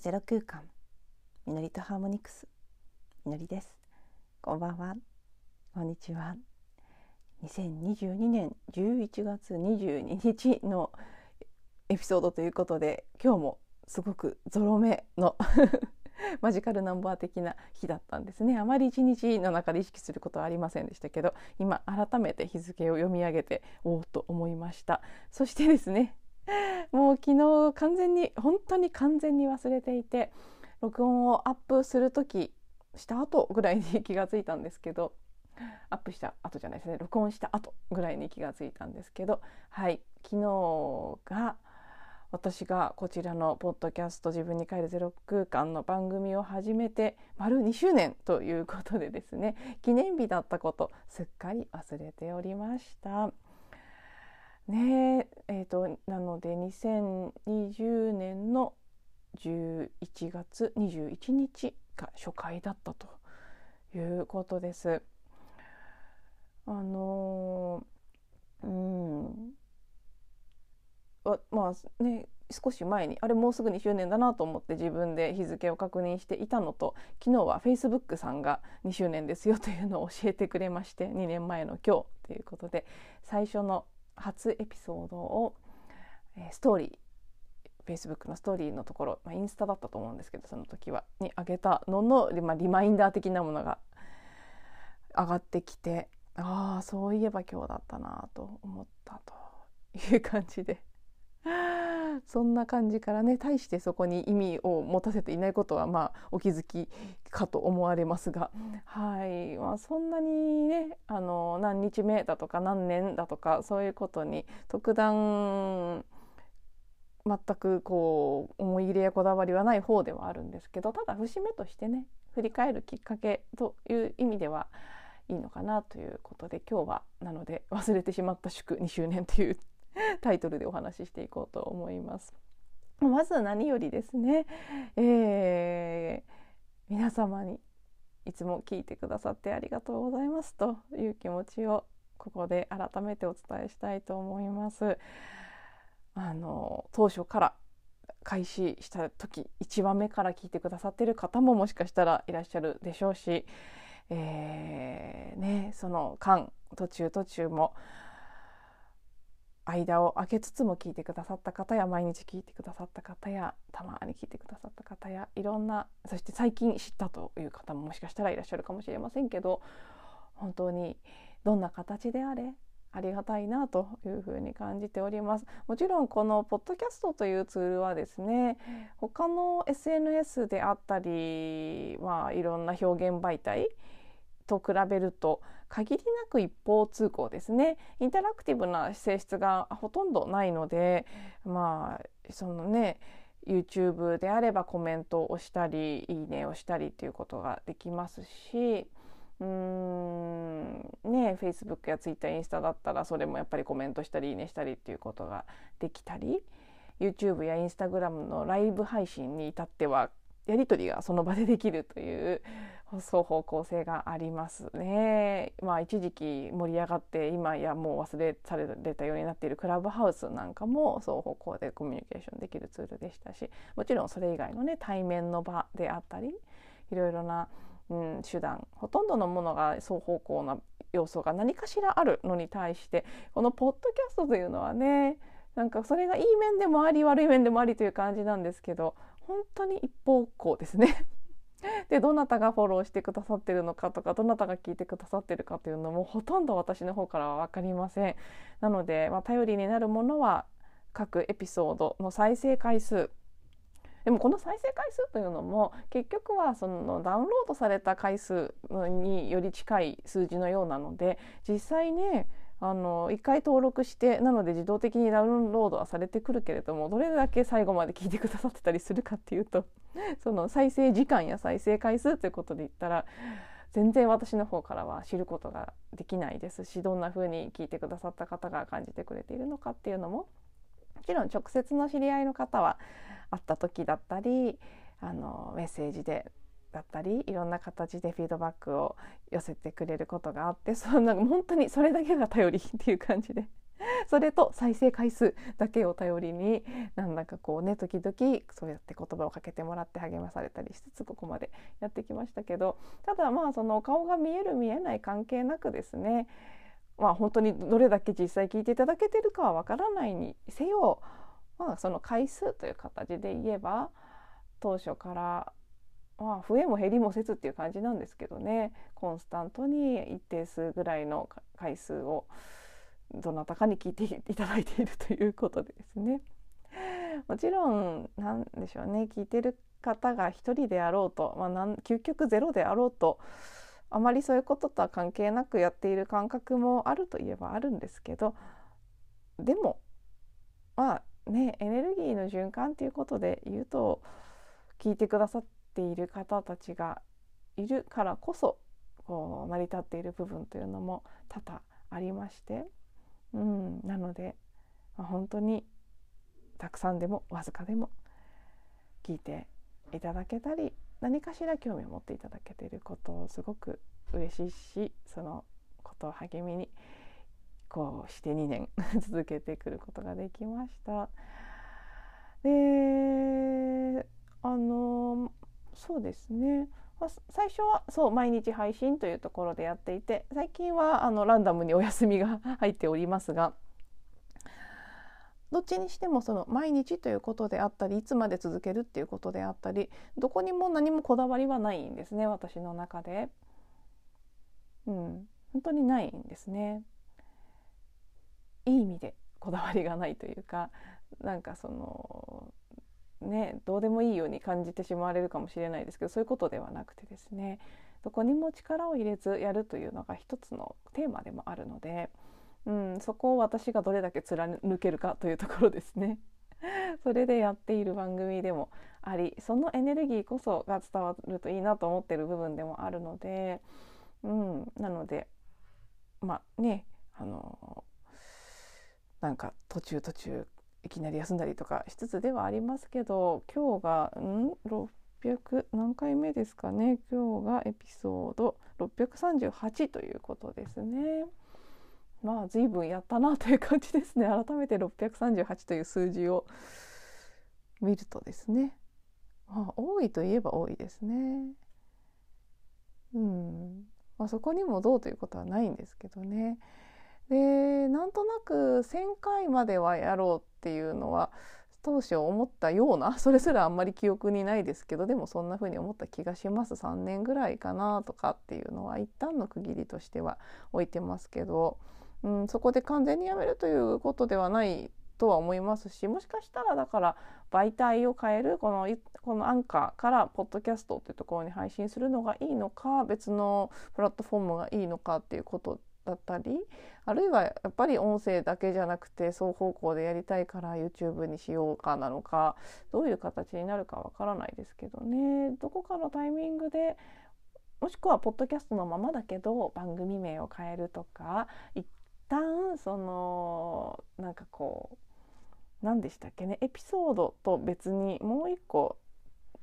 ゼロ空間。みのりとハーモニクス。みのりです。こんばんは。こんにちは。2022年11月22日のエピソードということで今日もすごくゾロ目の マジカルナンバー的な日だったんですね。あまり一日の中で意識することはありませんでしたけど今改めて日付を読み上げておおと思いました。そしてですね もう昨日完全に本当に完全に忘れていて録音をアップする時した後ぐらいに気がついたんですけどアップした後じゃないですね録音した後ぐらいに気がついたんですけどはい昨日が私がこちらのポッドキャスト自分に帰るゼロ空間の番組を始めて丸2周年ということでですね記念日だったことすっかり忘れておりました。ねえーと、なので2020年の11月21日が初回だったということです。あのー、うんまあね少し前にあれもうすぐ2周年だなと思って自分で日付を確認していたのと昨日はフェイスブックさんが2周年ですよというのを教えてくれまして2年前の今日ということで最初の初エピソードを、えー、ストーリー Facebook のストーリーのところ、まあ、インスタだったと思うんですけどその時はにあげたのの、まあ、リマインダー的なものが上がってきてああそういえば今日だったなと思ったという感じで。そんな感じからね対してそこに意味を持たせていないことはまあお気づきかと思われますが、はい、まあ、そんなにねあの何日目だとか何年だとかそういうことに特段全くこう思い入れやこだわりはない方ではあるんですけどただ節目としてね振り返るきっかけという意味ではいいのかなということで今日はなので忘れてしまった祝2周年という タイトルでお話ししていこうと思います。まず何よりですね、えー、皆様にいつも聞いてくださってありがとうございますという気持ちをここで改めてお伝えしたいと思います。あの当初から開始した時1話目から聞いてくださってる方ももしかしたらいらっしゃるでしょうし、えーね、その間途中途中も間を空けつつも聞いてくださった方や毎日聞いてくださった方やたまに聞いてくださった方やいろんなそして最近知ったという方ももしかしたらいらっしゃるかもしれませんけど本当にどんな形であれありがたいなというふうに感じております。もちろんこのポッドキャストというツールはですね他の SNS であったり、まあ、いろんな表現媒体と比べると限りなく一方通行ですね。インタラクティブな性質がほとんどないのでまあそのね YouTube であればコメントをしたりいいねをしたりっていうことができますしうーんね Facebook や Twitter インスタだったらそれもやっぱりコメントしたりいいねしたりっていうことができたり YouTube や Instagram のライブ配信に至ってはやり取りがその場でできるという双方向性がありますね。まあ一時期盛り上がって今やもう忘れされたようになっているクラブハウスなんかも双方向でコミュニケーションできるツールでしたしもちろんそれ以外のね対面の場であったりいろいろな、うん、手段ほとんどのものが双方向な要素が何かしらあるのに対してこのポッドキャストというのはねなんかそれがいい面でもあり悪い面でもありという感じなんですけど本当に一方向ですねでどなたがフォローしてくださってるのかとかどなたが聞いてくださってるかというのもほとんど私の方からは分かりません。なので、まあ、頼りになるものは各エピソードの再生回数でもこの再生回数というのも結局はそのダウンロードされた回数により近い数字のようなので実際ねあの1回登録してなので自動的にダウンロードはされてくるけれどもどれだけ最後まで聞いてくださってたりするかっていうと その再生時間や再生回数ということで言ったら全然私の方からは知ることができないですしどんな風に聞いてくださった方が感じてくれているのかっていうのももちろん直接の知り合いの方は会った時だったりあのメッセージでだったりいろんな形でフィードバックを寄せてくれることがあってそんな本当にそれだけが頼りっていう感じでそれと再生回数だけを頼りになんだかこうね時々そうやって言葉をかけてもらって励まされたりしつつここまでやってきましたけどただまあその顔が見える見えない関係なくですねまあ本当にどれだけ実際聞いていただけてるかはわからないにせよ、まあ、その回数という形で言えば当初からまあ、増えも減りもせずっていう感じなんですけどね。コンスタントに一定数ぐらいの回数をどなたかに聞いていただいているということでですね。もちろんなんでしょうね。聞いてる方が一人であろうと、まあ、なん究極ゼロであろうとあまりそういうこととは関係なくやっている感覚もあるといえばあるんですけどでもまあねエネルギーの循環っていうことで言うと聞いてくださってている方たちがいるからこそこう成り立っている部分というのも多々ありましてうん、なので、まあ、本当にたくさんでもわずかでも聞いていただけたり何かしら興味を持っていただけていることをすごく嬉しいしそのことを励みにこうして2年 続けてくることができました。であのそうですねまあ、最初はそう毎日配信というところでやっていて最近はあのランダムにお休みが 入っておりますがどっちにしてもその毎日ということであったりいつまで続けるっていうことであったりどこにも何もこだわりはないんですね私の中で。うん、本当にないんですね。いい意味でこだわりがないというかなんかそのねどうでもいいように感じてしまわれるかもしれないですけどそういうことではなくてですねどこにも力を入れずやるというのが一つのテーマでもあるので、うん、そこを私がどれだけ貫けるかというところですね。それでやっている番組でもありそのエネルギーこそが伝わるといいなと思ってる部分でもあるので、うん、なのでまあねあのなんか途中途中いきなり休んだりとかしつつではありますけど今日がん？600何回目ですかね？今日がエピソード638ということですね。まあ随分やったなという感じですね改めて638という数字を見るとですね、まあ、多いといえば多いですね。うんまあ、そこにもどうということはないんですけどね。でなんとなく1,000回まではやろうっていうのは当初思ったような それすらあんまり記憶にないですけどでもそんな風に思った気がします。3年ぐらいかなとかっていうのは一旦の区切りとしては置いてますけど、うん、そこで完全にやめるということではないとは思いますしもしかしたらだから媒体を変えるこのこのアンカーからポッドキャストっていうところに配信するのがいいのか別のプラットフォームがいいのかっていうことだったりあるいはやっぱり音声だけじゃなくて双方向でやりたいから YouTube にしようかなのかどういう形になるかわからないですけどねどこかのタイミングでもしくはポッドキャストのままだけど番組名を変えるとか一旦そのなんかこう何でしたっけねエピソードと別にもう一個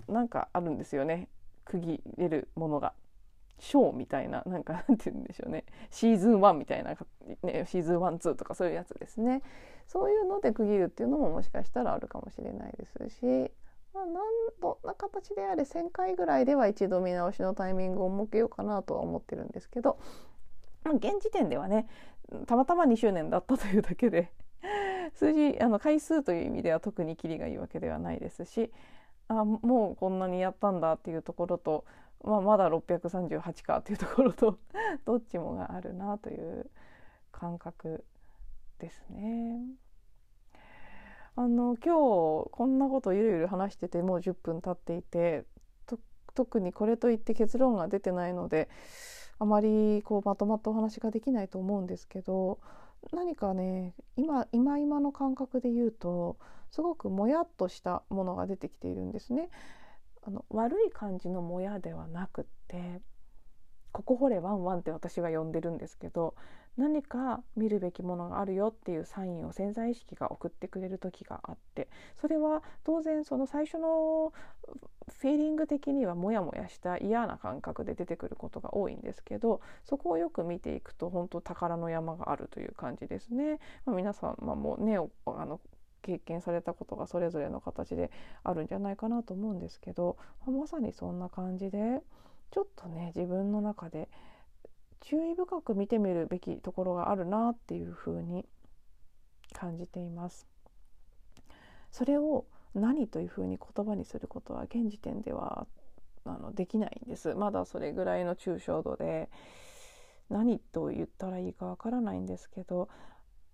なんかあるんですよね区切れるものが。ショーみたいななんかなんて言うんでしょうね。シーズン1みたいな、ね、シーズン12とかそういうやつですね。そういうので区切るっていうのももしかしたらあるかもしれないですし、まあ、どんな形であれ1,000回ぐらいでは一度見直しのタイミングを設けようかなとは思ってるんですけど、現時点ではねたまたま2周年だったというだけで数字あの回数という意味では特にキリがいいわけではないですし。あもうこんなにやったんだっていうところとまあ、まだ638かっていうところと どっちもがあるなという感覚ですね。あの今日こんなことゆるゆる話しててもう10分経っていて特にこれといって結論が出てないのであまりこうまとまったお話ができないと思うんですけど何かね今今今の感覚で言うとすごくもやっとしたものが出てきているんですね。あの悪い感じのもやではなくってここ掘れワンワンって私は呼んでるんですけど何か見るべきものがあるよっていうサインを潜在意識が送ってくれる時があってそれは当然その最初のフィーリング的にはモヤモヤした嫌な感覚で出てくることが多いんですけどそこをよく見ていくと本当宝の山があるという感じですね。まあ、皆様もうねあの経験されたことがそれぞれの形であるんじゃないかなと思うんですけど、まさにそんな感じでちょっとね自分の中で注意深く見てみるべきところがあるなっていうふうに感じています。それを何というふうに言葉にすることは現時点ではあのできないんですまだそれぐらいの抽象度で何と言ったらいいかわからないんですけど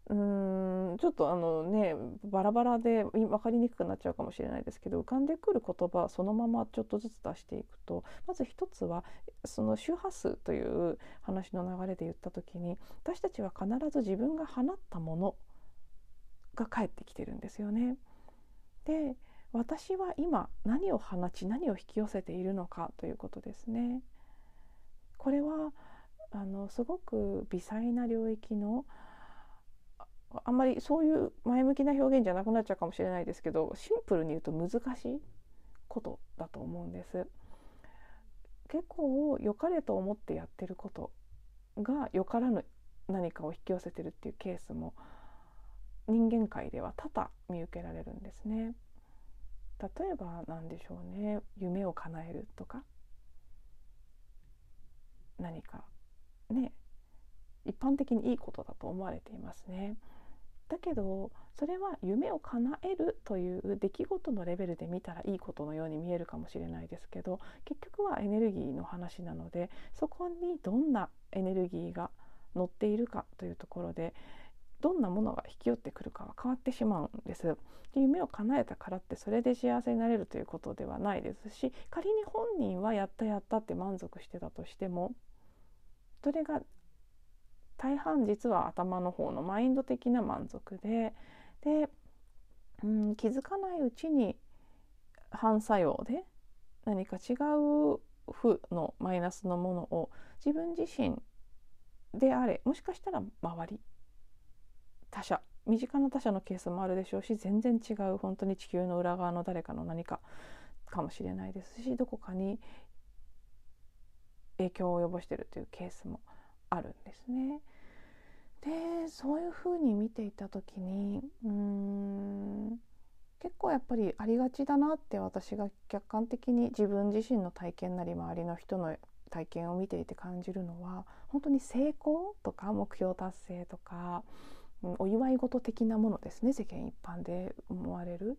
ちょっとあのねバラバラで分かりにくくなっちゃうかもしれないですけど浮かんでくる言葉そのままちょっとずつ出していくとまず一つはその周波数という話の流れで言った時に私たちは必ず自分が放ったものが返ってきてるんですよね。で私は今何を放ち何を引き寄せているのかということですね。これはあのすごく微細な領域のあんまりそういう前向きな表現じゃなくなっちゃうかもしれないですけどシンプルに言うと難しいことだと思うんです。結構良かれと思ってやってることが良からぬ何かを引き寄せてるっていうケースも人間界では多々見受けられるんですね。例えば何でしょうね夢を叶えるとか何かね一般的にいいことだと思われていますね。だけどそれは夢を叶えるという出来事のレベルで見たらいいことのように見えるかもしれないですけど結局はエネルギーの話なのでそこにどんなエネルギーが乗っているかというところでどんなものが引き寄ってくるかは変わってしまうんですで。夢を叶えたからってそれで幸せになれるということではないですし仮に本人はやったやったって満足してたとしてもそれが大半実は頭の方のマインド的な満足でで、うん、気づかないうちに反作用で何か違う負のマイナスのものを自分自身であれもしかしたら周り他者身近な他者のケースもあるでしょうし全然違う本当に地球の裏側の誰かの何かかもしれないですしどこかに影響を及ぼしているというケースもあるんですね。でそういうふうに見ていた時にうーん結構やっぱりありがちだなって私が客観的に自分自身の体験なり周りの人の体験を見ていて感じるのは本当に成功とか目標達成とかうんお祝い事的なものですね世間一般で思われる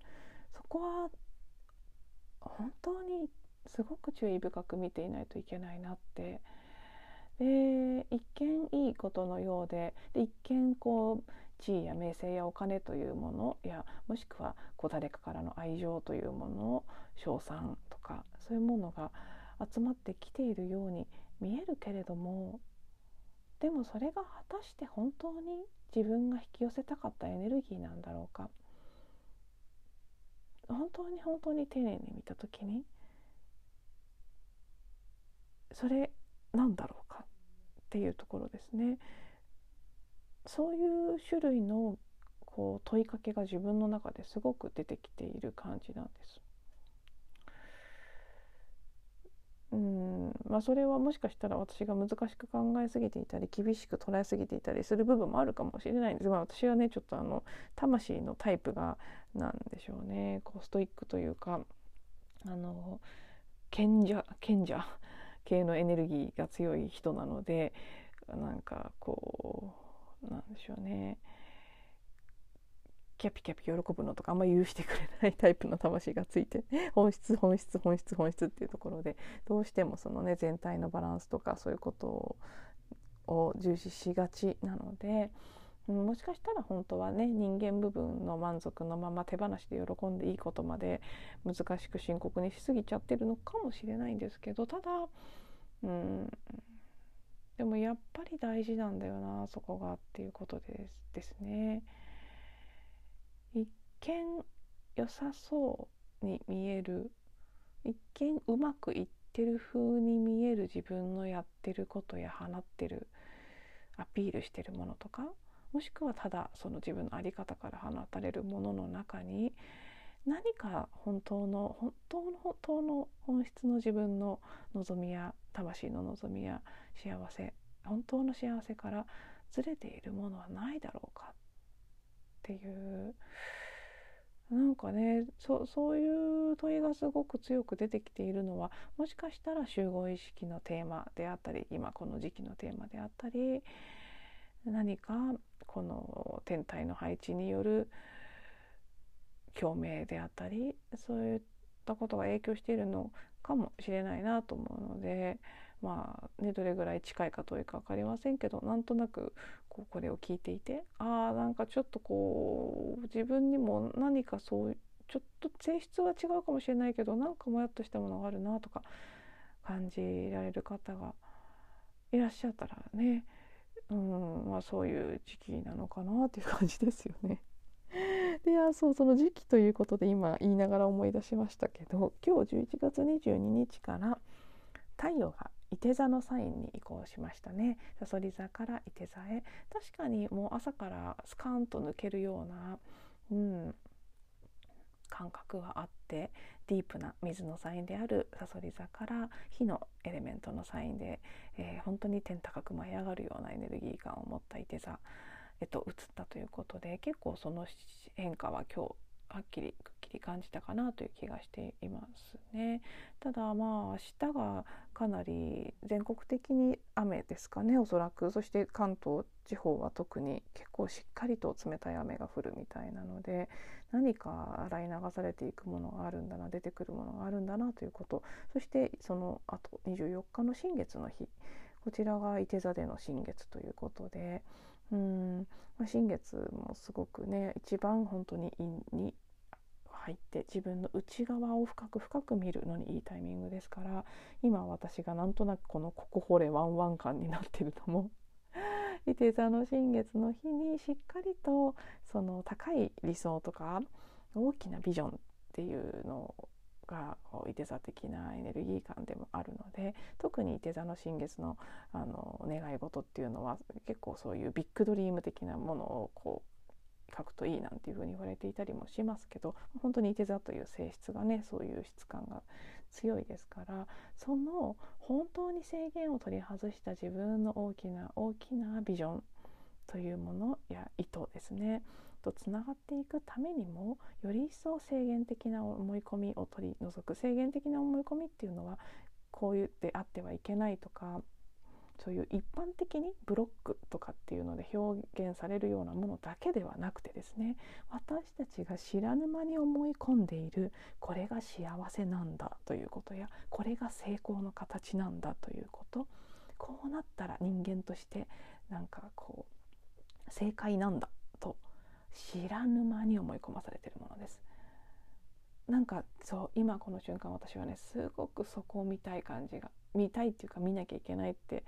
そこは本当にすごく注意深く見ていないといけないなってで一見いいことのようでで一見こう地位や名声やお金というものやもしくはこう誰かからの愛情というもの称賛とかそういうものが集まってきているように見えるけれどもでもそれが果たして本当に自分が引き寄せたかったエネルギーなんだろうか。本当に本当に丁寧に見た時にそれなんだろうかっていうところですね。そういう種類のこう問いかけが自分の中ですごく出てきている感じなんです。うんまあ、それはもしかしたら私が難しく考えすぎていたり厳しく捉えすぎていたりする部分もあるかもしれないんですが、まあ、私はねちょっとあの魂のタイプがなんでしょうねこうストイックというかあの賢者賢者系のエネルギーが強い人なのでなんかこうなんでしょうねキャピキャピ喜ぶのとかあんまり許してくれないタイプの魂がついて 本質本質本質本質っていうところでどうしてもそのね全体のバランスとかそういうことを重視しがちなので。もしかしたら本当はね人間部分の満足のまま手放しで喜んでいいことまで難しく深刻にしすぎちゃってるのかもしれないんですけどただうんでもやっぱり大事なんだよなそこがっていうことですですね。一見良さそうに見える一見うまくいってる風に見える自分のやってることや放ってるアピールしてるものとかもしくはただその自分の在り方から放たれるものの中に何か本当の本当の本当の本質の自分の望みや魂の望みや幸せ本当の幸せからずれているものはないだろうかっていう。なんかねそそういう問いがすごく強く出てきているのはもしかしたら集合意識のテーマであったり今この時期のテーマであったり何かこの天体の配置による共鳴であったりそういったことが影響しているのかもしれないなと思うのでまあねどれぐらい近いか遠いか分かりませんけどなんとなくこうこれを聞いていてああんかちょっとこう自分にも何かそうちょっと性質は違うかもしれないけどなんかもやっとしたものがあるなとか感じられる方がいらっしゃったらねうんまあそういう時期なのかなっていう感じですよね。であそうその時期ということで今言いながら思い出しましたけど今日11月22日から太陽が伊手座のサインに移行しましたねさそり座から伊手座へ確かにもう朝からスカンと抜けるような、うん、感覚があってディープな水のサインであるさそり座から火のエレメントのサインで、えー、本当に天高く舞い上がるようなエネルギー感を持ったいて座えっと、移ったということで結構その変化は今日はっきりくっきり感じたかなという気がしていますね。ただまあ明日がかなり全国的に雨ですかねおそらく。そして関東地方は特に結構しっかりと冷たい雨が降るみたいなので何か洗い流されていくものがあるんだな出てくるものがあるんだなということ。そしてそのあと24日の新月の日。こちらが伊手座での新月ということで。うん、ま、新月もすごくね一番本当に陰に入って自分の内側を深く深く見るのにいいタイミングですから今私がなんとなくこのここ掘れワンワン感になってるのも伊手座の新月の日にしっかりとその高い理想とか大きなビジョンっていうのがいて座的なエネルギー感でもあるので特にいて座の新月のあの願い事っていうのは結構そういうビッグドリーム的なものをこう書くといいなんていうふうに言われていたりもしますけど本当にいて座という性質がねそういう質感が強いですからその本当に制限を取り外した自分の大きな大きなビジョンというものや意図ですねとつながっていくためにもより一層制限的な思い込みを取り除く。制限的な思い込みっていうのはこう言ってあってはいけないとかそういう一般的にブロックとかっていうので表現されるようなものだけではなくてですね私たちが知らぬ間に思い込んでいるこれが幸せなんだということやこれが成功の形なんだということこうなったら人間としてなんかこう正解なんだと知らぬ間に思い込まされているものです。なんかそう今この瞬間私はねすごくそこを見たい感じが見たいっていうか見なきゃいけないって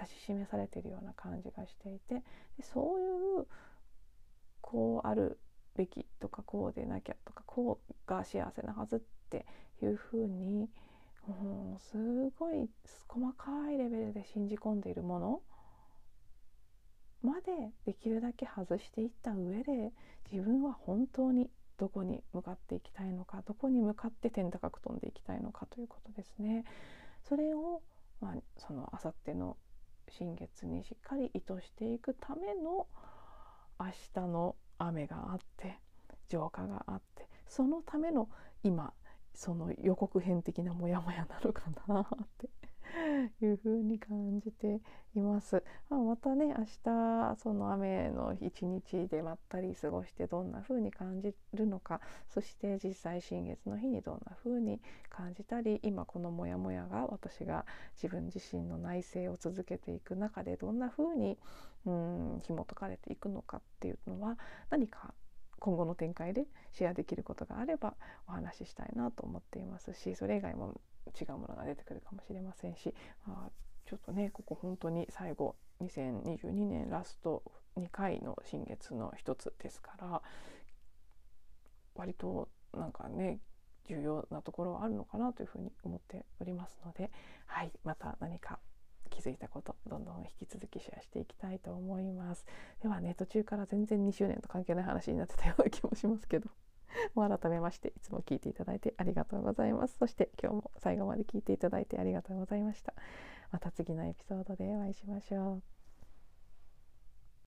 指し示されてるような感じがしていてでそういうこうあるべきとかこうでなきゃとかこうが幸せなはずっていうふうにもうすごい細かいレベルで信じ込んでいるものまでできるだけ外していった上で自分は本当にどこに向かっていきたいのかどこに向かって天高く飛んでいきたいのかということですね。それを、まあ、そのあさっての新月にしっかり意図していくための明日の雨があって浄化があってそのための今その予告編的なモヤモヤなのかなって いうふうに感じています。まあ、またね明日その雨の一日でまったり過ごしてどんなふうに感じるのかそして実際新月の日にどんなふうに感じたり今このモヤモヤが私が自分自身の内省を続けていく中でどんなふうにうん紐解かれていくのかっていうのは何か今後の展開でシェアできることがあればお話ししたいなと思っていますしそれ以外も違うものが出てくるかもしれませんし、あ、ちょっとねここ本当に最後2022年ラスト2回の新月の一つですから割となんかね重要なところはあるのかなというふうに思っておりますので、はい、また何か気づいたことどんどん引き続きシェアしていきたいと思います。ではね途中から全然2周年と関係ない話になってたような気もしますけど。もう改めましていつも聞いていただいてありがとうございます。そして今日も最後まで聞いていただいてありがとうございました。また次のエピソードでお会いしましょう。